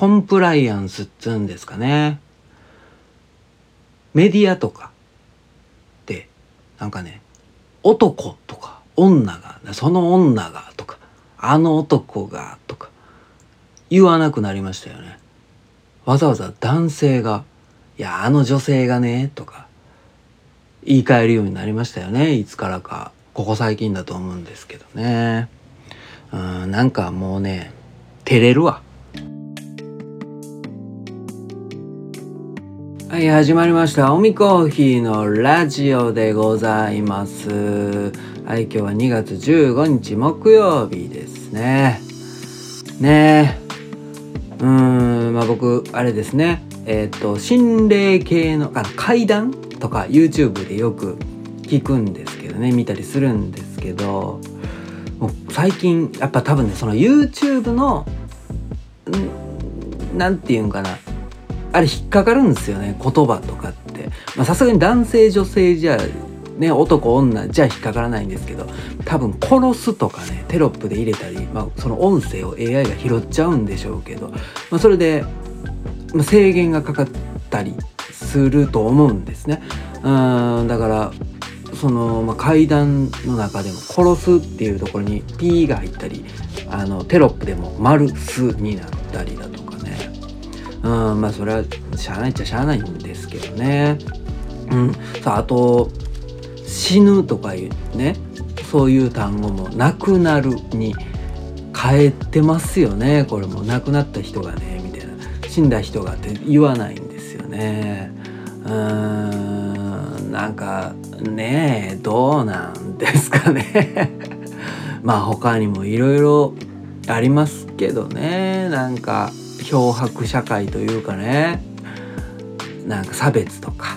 コンプライアンスっつうんですかね。メディアとかで、なんかね、男とか女が、その女がとか、あの男がとか、言わなくなりましたよね。わざわざ男性が、いや、あの女性がね、とか、言い換えるようになりましたよね。いつからか。ここ最近だと思うんですけどね。うん、なんかもうね、照れるわ。はい、始まりました。おみコーヒーのラジオでございます。はい、今日は2月15日木曜日ですね。ねえ。うーん、まあ僕、あれですね。えっ、ー、と、心霊系の、あの、階段とか YouTube でよく聞くんですけどね、見たりするんですけど、もう最近、やっぱ多分ね、その YouTube の、んなんて言うんかな。あれ引っかかるんですよね言葉とかって。さすがに男性女性じゃね男女じゃ引っかからないんですけど多分殺すとかねテロップで入れたり、まあ、その音声を AI が拾っちゃうんでしょうけど、まあ、それで、制限がかかったりすると思うんですね。うんだからその、まあ、階段の中でも殺すっていうところに P が入ったりあのテロップでも「丸す」になったりだとうんまあそれはしゃあないっちゃしゃあないんですけどね。うん。さああと死ぬとかいうねそういう単語もなくなるに変えてますよね。これも亡くなった人がねみたいな。死んだ人がって言わないんですよね。うーんなんかねえどうなんですかね。まあ他にもいろいろありますけどね。なんか漂白社会というかねなんか差別とか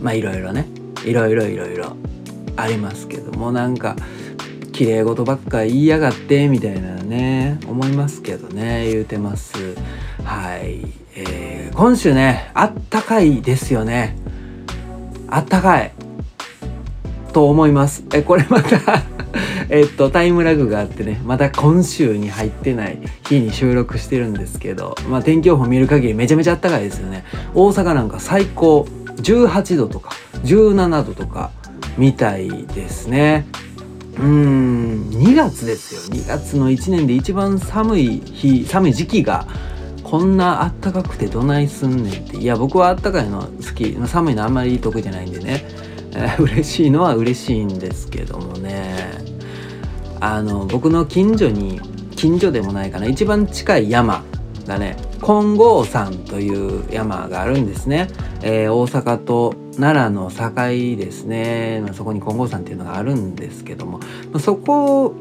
まあいろいろねいろいろいろいろありますけどもなんか綺麗事ばっか言いやがってみたいなね思いますけどね言うてます。はい、えー、今週ねあったかいですよね。あったかい。と思います。えこれまたえっと、タイムラグがあってね、また今週に入ってない日に収録してるんですけど、まあ天気予報見る限りめちゃめちゃ暖かいですよね。大阪なんか最高18度とか17度とかみたいですね。うーん、2月ですよ。2月の1年で一番寒い日、寒い時期が、こんなあったかくてどないすんねんって。いや、僕はあったかいの好き。寒いのあんまり得意じゃないんでね。えー、嬉しいのは嬉しいんですけどもね。あの僕の近所に近所でもないかな一番近い山がね。金剛山という山があるんですね、えー、大阪と奈良の境ですね、まあ、そこに金剛山っていうのがあるんですけども、ま、そこ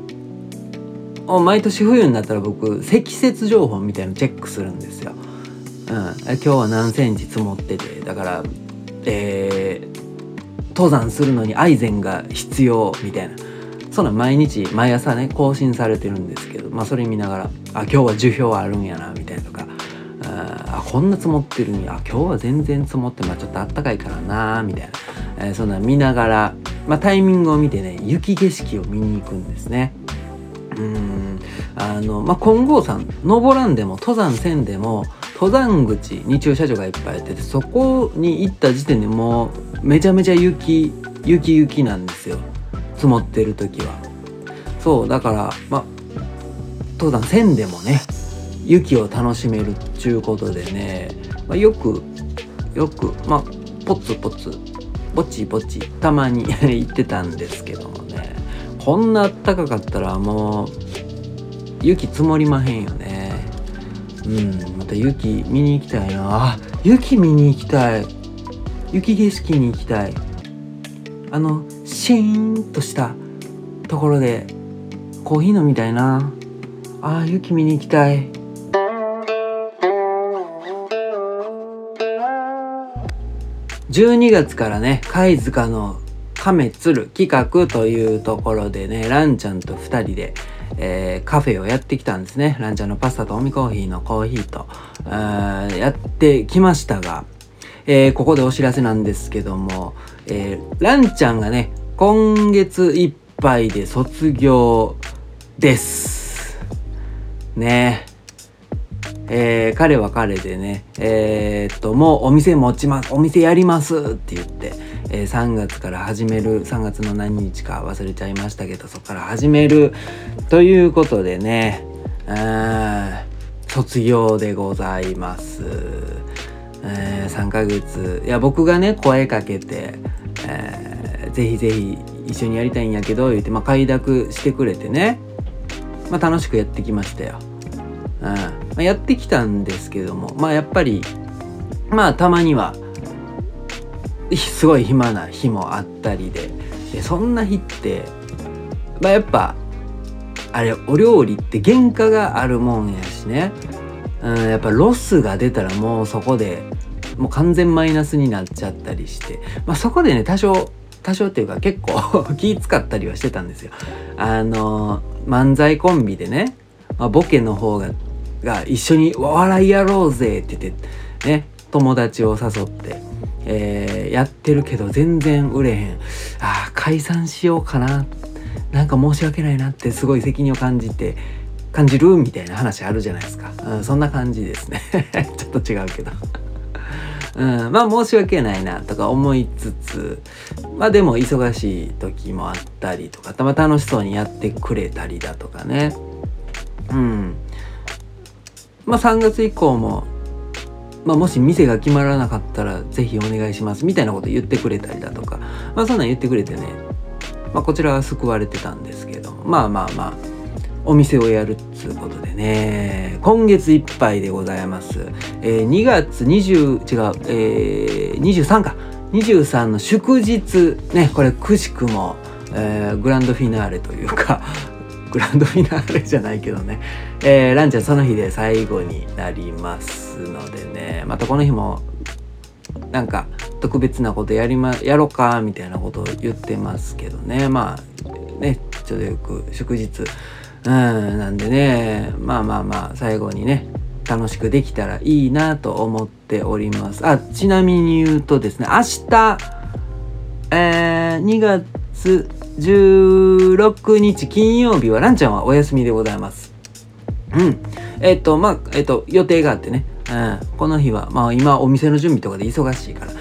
を毎年冬になったら僕積雪情報みたいのチェックするんですよ、うん、今日は何センチ積もってて。だからえー、登山するのにアイゼンが必要みたいな。そんな毎日毎朝ね更新されてるんですけどまあそれ見ながらあ今日は樹氷あるんやなみたいなとかあこんな積もってるにあ今日は全然積もってまあちょっとあったかいからなみたいな、えー、そんな見ながら、まあ、タイミングを見てね雪景色を見に行くんですね。うんあのまあ金剛山登らんでも登山せんでも登山口に駐車場がいっぱいあってそこに行った時点でもうめちゃめちゃ雪雪雪なんですよ積もってる時は。そうだからまあ登山せんでもね雪を楽しめるっちゅうことでね、まあ、よくよくまあポツポツぼちぼちたまに 行ってたんですけどもねこんなあったかかったらもう雪積もりまへんよね。うんまた雪見に行きたいな。あ雪見に行きたい。雪景色に行きたい。あのシーンとしたところでコーヒー飲みたいな。ああ雪見に行きたい。12月からね貝塚の亀鶴企画というところでねランちゃんと2人で、えー、カフェをやってきたんですね。ランちゃんのパスタとオミコーヒーのコーヒーと。やってきましたが、えー、ここでお知らせなんですけども、えー、ランちゃんがね今月いっぱいで卒業です。ねえー、彼は彼でね、えー、っと、もうお店持ちます、お店やりますって言って、えー、3月から始める、3月の何日か忘れちゃいましたけど、そこから始めるということでね、卒業でございます。えー、3ヶ月、いや、僕がね、声かけて、えー、ぜひぜひ一緒にやりたいんやけど、言って、まあ、快諾してくれてね、まあ、楽しくやってきましたよ。うん。まあ、やってきたんですけどもまあやっぱりまあたまにはすごい暇な日もあったりででそんな日ってまあやっぱあれお料理って原価があるもんやしね、うん、やっぱロスが出たらもうそこでもう完全マイナスになっちゃったりして、まあ、そこでね多少多少っていうか結構 気使ったりはしてたんですよ。あの漫才コンビでね、まあ、ボケの方がが一緒に笑いやろうぜって言ってね友達を誘って、えー、やってるけど全然売れへん。あ解散しようかな。なんか申し訳ないなってすごい責任を感じて感じるみたいな話あるじゃないですか、うん、そんな感じですね。ちょっと違うけど。うん、まあ申し訳ないなとか思いつつまあでも忙しい時もあったりとかたま楽しそうにやってくれたりだとかね。うん。まあ、3月以降も、まあ、もし店が決まらなかったらぜひお願いしますみたいなこと言ってくれたりだとか、まあ、そんなん言ってくれてね、まあ、こちらは救われてたんですけどまあまあまあ。お店をやるっつうことでね。今月いっぱいでございます、えー、2月20違う、えー、23か。23の祝日ね。これくしくも、えー、グランドフィナーレというか グランドフィナーレじゃないけどね、えー、ランちゃんその日で最後になりますのでね、またこの日も、なんか、特別なことやりま、やろうか、みたいなことを言ってますけどね、まあ、ね、ちょうどよく祝日、うん、なんでね、まあまあまあ、最後にね、楽しくできたらいいなと思っております。あ、ちなみに言うとですね、明日、えー、2月16日金曜日はランちゃんはお休みでございます。うん。えっ、と、まあ、えっ、と、予定があってね。うん。この日は、まあ今お店の準備とかで忙しいから、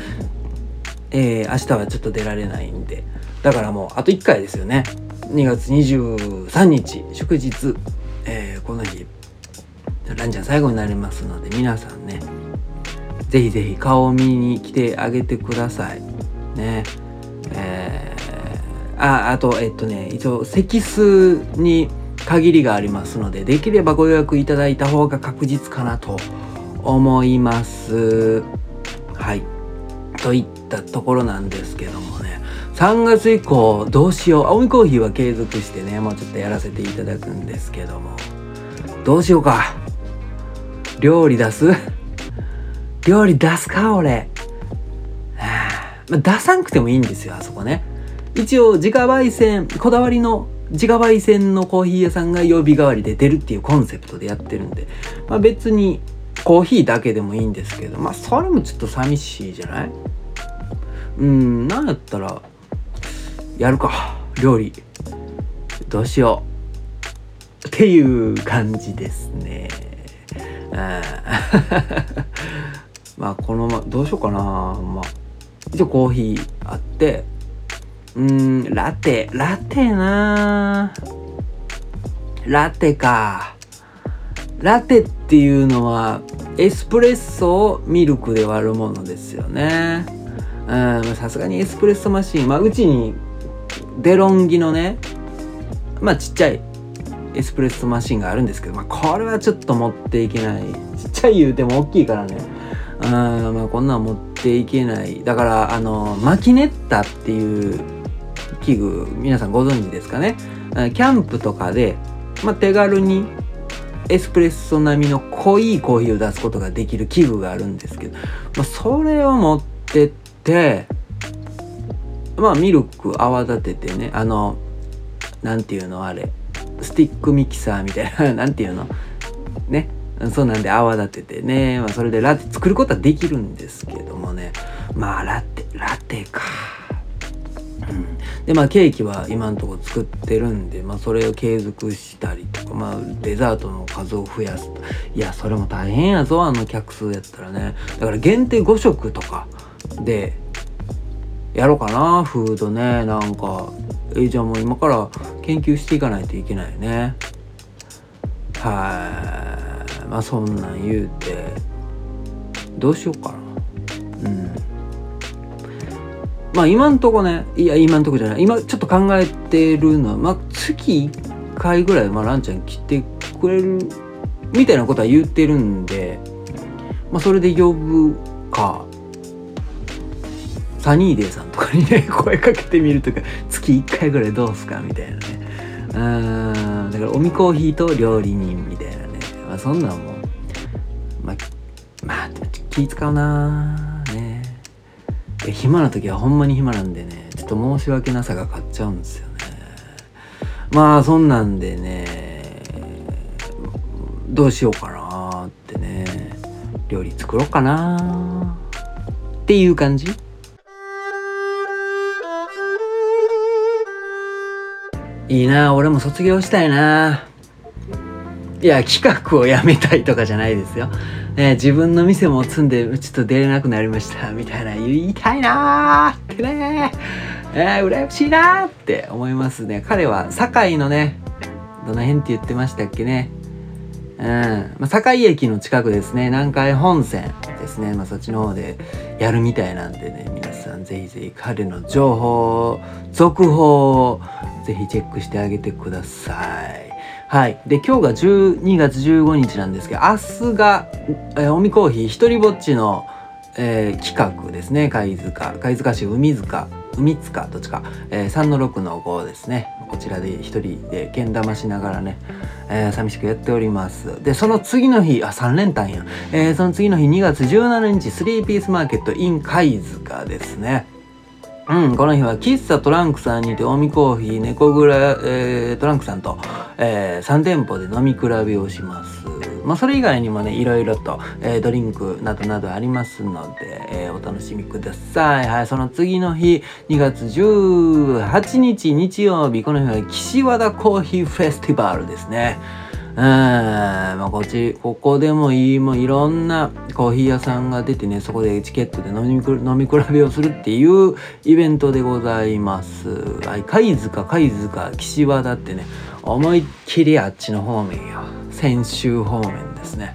えー、明日はちょっと出られないんで。だからもうあと1回ですよね。2月23日、祝日、えー、この日、ランちゃん最後になりますので、皆さんね、ぜひぜひ顔を見に来てあげてください。ね。えーああとえっとね一応席数に限りがありますのでできればご予約いただいた方が確実かなと思いますはいといったところなんですけどもね3月以降どうしよう。青みコーヒーは継続してねもうちょっとやらせていただくんですけども。どうしようか。料理出す？料理出すか俺、はあ、出さんくてもいいんですよあそこね。一応自家焙煎こだわりの自家焙煎のコーヒー屋さんが曜日代わりで出るっていうコンセプトでやってるんで、まあ、別にコーヒーだけでもいいんですけどまあそれもちょっと寂しいじゃない？うんなんやったらやるか料理。どうしよう。っていう感じですね。まあこのままどうしようかな。まあ一応コーヒーあって。うーん、ラテ、ラテなラテか。ラテっていうのは、エスプレッソをミルクで割るものですよね。さすがにエスプレッソマシン、まあ、うちにデロンギのね、まあ、ちっちゃいエスプレッソマシンがあるんですけど、まあ、これはちょっと持っていけない。ちっちゃい言うても大きいからね。うん、まあ、こんなん持っていけない。だから、あの、マキネッタっていう器具皆さんご存知ですかねキャンプとかで、まあ、手軽にエスプレッソ並みの濃いコーヒーを出すことができる器具があるんですけど、まあ、それを持ってってまあミルク泡立ててねあの何ていうのあれ。スティックミキサーみたいな 何ていうの？ね？そうなんで泡立ててね、まあ、それでラテ作ることはできるんですけどもね。まあラテラテか。でまあケーキは今んとこ作ってるんで、まあ、それを継続したりとか、まあ、デザートの数を増やすいやそれも大変やぞあの客数やったらね。だから限定5食とかでやろうかなフードね。なんかえじゃあもう今から研究していかないといけないね。はい。まあそんなん言うてどうしようかな。うん。まあ今んとこねいや今んとこじゃない。今ちょっと考えてるのはまあ月1回ぐらい、まあ、ランちゃん来てくれるみたいなことは言ってるんでまあそれで呼ぶか。サニーデーさんとかにね 声かけてみるとか月1回ぐらいどうすかみたいなね。うんだからおみコーヒーと料理人みたいなね。まあそんなんもまあまあ気使うなね。暇な時はほんまに暇なんでねちょっと申し訳なさが勝っちゃうんですよね。まあそんなんでねどうしようかなってね。料理作ろうかなっていう感じいいな俺も卒業したいな。いや企画をやめたいとかじゃないですよ、ね、自分の店も積んでちょっと出れなくなりましたみたいな言いたいなーってね。えー、羨ましいなーって思いますね。彼は堺のねどの辺って言ってましたっけね。うんまあ、堺駅の近くですね南海本線ですね、まあ、そっちの方でやるみたいなんでね皆さんぜひぜひ彼の情報続報をぜひチェックしてあげてください。はい。で、今日が12月15日なんですけど、明日が、えー、おみコーヒー一人ぼっちの、えー、企画ですね。貝塚。貝塚市海塚。海塚どっちか、えー、3の6の5ですね。こちらで一人でけん玉しながらね、えー、寂しくやっております。で、その次の日、あ、3連単や。えー、その次の日2月17日、3ピースマーケット in 貝塚ですね。うん、この日は喫茶トランクさんにて近江コーヒー猫蔵、えー、トランクさんと、えー、3店舗で飲み比べをします。まあ、それ以外にもね、いろいろと、えー、ドリンクなどなどありますので、えー、お楽しみください。はい、その次の日、2月18日日曜日、この日は岸和田コーヒーフェスティバルですね。うん、まあ、こっち、ここでもいい、もういろんなコーヒー屋さんが出てね、そこでチケットで飲み飲み比べをするっていうイベントでございます。はい、貝塚、貝塚、岸和田ってね、思いっきりあっちの方面よ。泉州方面ですね。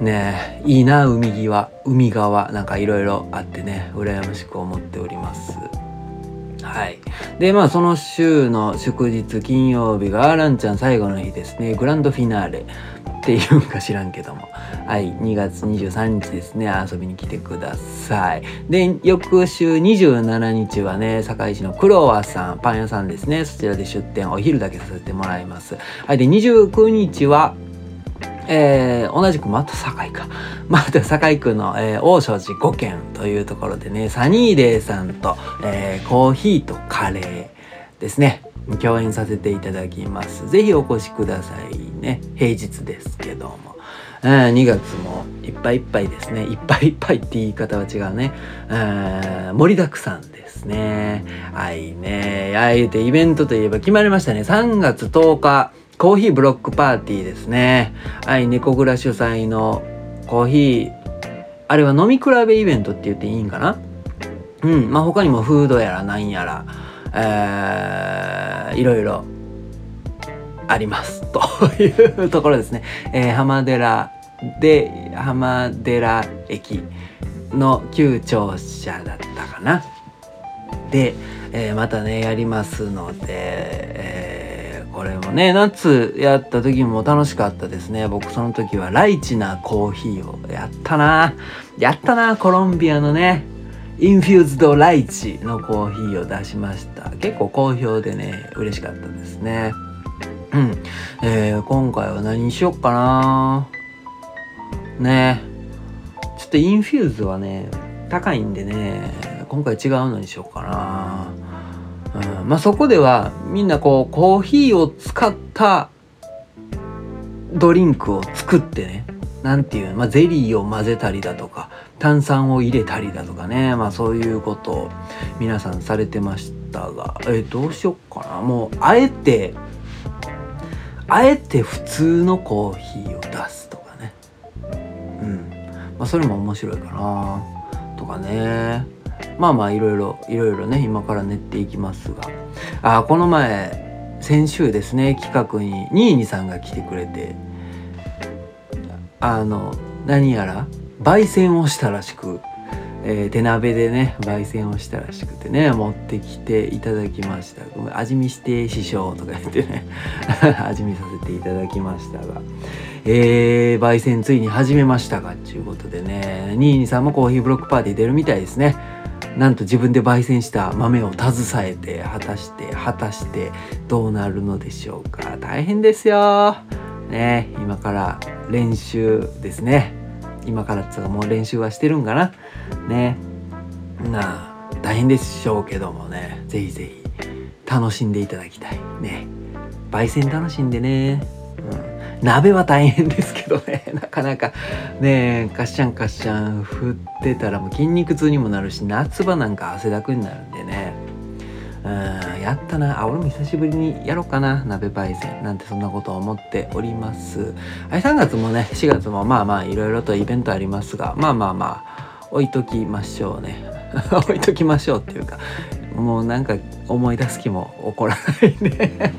ねいいな、海際、海側、なんかいろいろあってね、羨ましく思っております。はい。で、まあ、その週の祝日、金曜日がランちゃん最後の日ですね。グランドフィナーレっていうか知らんけども。はい。2月23日ですね。遊びに来てください。で、翌週27日はね、堺市のクロワさん、パン屋さんですね。そちらで出店、お昼だけさせてもらいます。はい。で、29日は、えー、同じくまた堺か。また堺区の、えー、大正寺5軒というところでね、サニーデーさんと、えー、コーヒーとカレーですね。共演させていただきます。ぜひお越しくださいね。平日ですけども。え、2月もいっぱいいっぱいですね。いっぱいいっぱいって言い方は違うね。えー、盛りだくさんですね。はいね。あえてイベントといえば決まりましたね。3月10日。コーヒーブロックパーティーですね。はい、猫蔵主催のコーヒー、あれは飲み比べイベントって言っていいんかな？うん、まあ他にもフードやらなんやら、えー、いろいろあります。というところですね。えー、浜寺で、浜寺駅の旧庁舎だったかな。で、えー、またね、やりますので、えーこれもね夏やった時も楽しかったですね僕その時はライチなコーヒーをやったなやったなコロンビアのねインフューズドライチのコーヒーを出しました。結構好評でね嬉しかったですね。うん、えー、今回は何にしよっかな。ね。ちょっとインフューズはね高いんでね今回違うのにしようかな。うん、まあそこではみんなこうコーヒーを使ったドリンクを作ってね何ていうまあ、ゼリーを混ぜたりだとか炭酸を入れたりだとかね。まあそういうことを皆さんされてましたが。えどうしよっかな。もうあえてあえて普通のコーヒーを出すとかね。うん。まあそれも面白いかな。とかね。まあまあいろいろいろいろね今から練っていきますが。あこの前先週ですね企画にニーニさんが来てくれて。あの何やら焙煎をしたらしく、えー、手鍋でね焙煎をしたらしくてね持ってきていただきました。味見して師匠とか言ってね 味見させていただきましたが。えー、焙煎ついに始めましたがっていうことでねニーニさんもコーヒーブロックパーティー出るみたいですね。なんと自分で焙煎した豆を携えて果たして果たしてどうなるのでしょうか。大変ですよ。ね今から練習ですね。今からっつうかもう練習はしてるんかな。ね。なあ大変でしょうけどもね。ぜひぜひ楽しんでいただきたい。ね。焙煎楽しんでね、うん、鍋は大変ですけどね。なかなか。ねカッシャンカッシャン振ってたらもう筋肉痛にもなるし夏場なんか汗だくになるんでね。やったな。あ俺も久しぶりにやろうかな。鍋焙煎。なんてそんなことを思っております。はい3月もね4月もまあまあいろいろとイベントありますがまあまあまあ置いときましょうね。置いときましょうっていうかもうなんか思い出す気も起こらないね。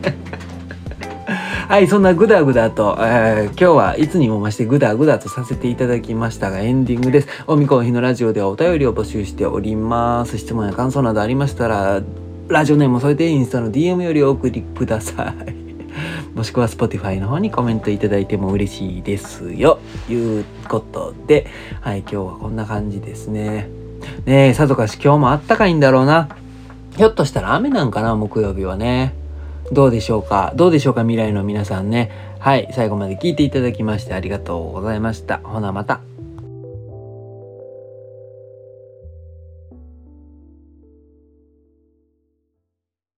はい、そんなグダグダと、えー、今日はいつにも増してグダグダとさせていただきましたが、エンディングです。おみこんひのラジオではお便りを募集しております。質問や感想などありましたら、ラジオネームを添えてインスタの DM よりお送りください。もしくは Spotify の方にコメントいただいても嬉しいですよ。いうことで、はい、今日はこんな感じですね。ねえ、さぞかし今日もあったかいんだろうな。ひょっとしたら雨なんかな、木曜日はね。どうでしょうか？どうでしょうか未来の皆さんね。はい、最後まで聞いていただきましてありがとうございました。ほなまた。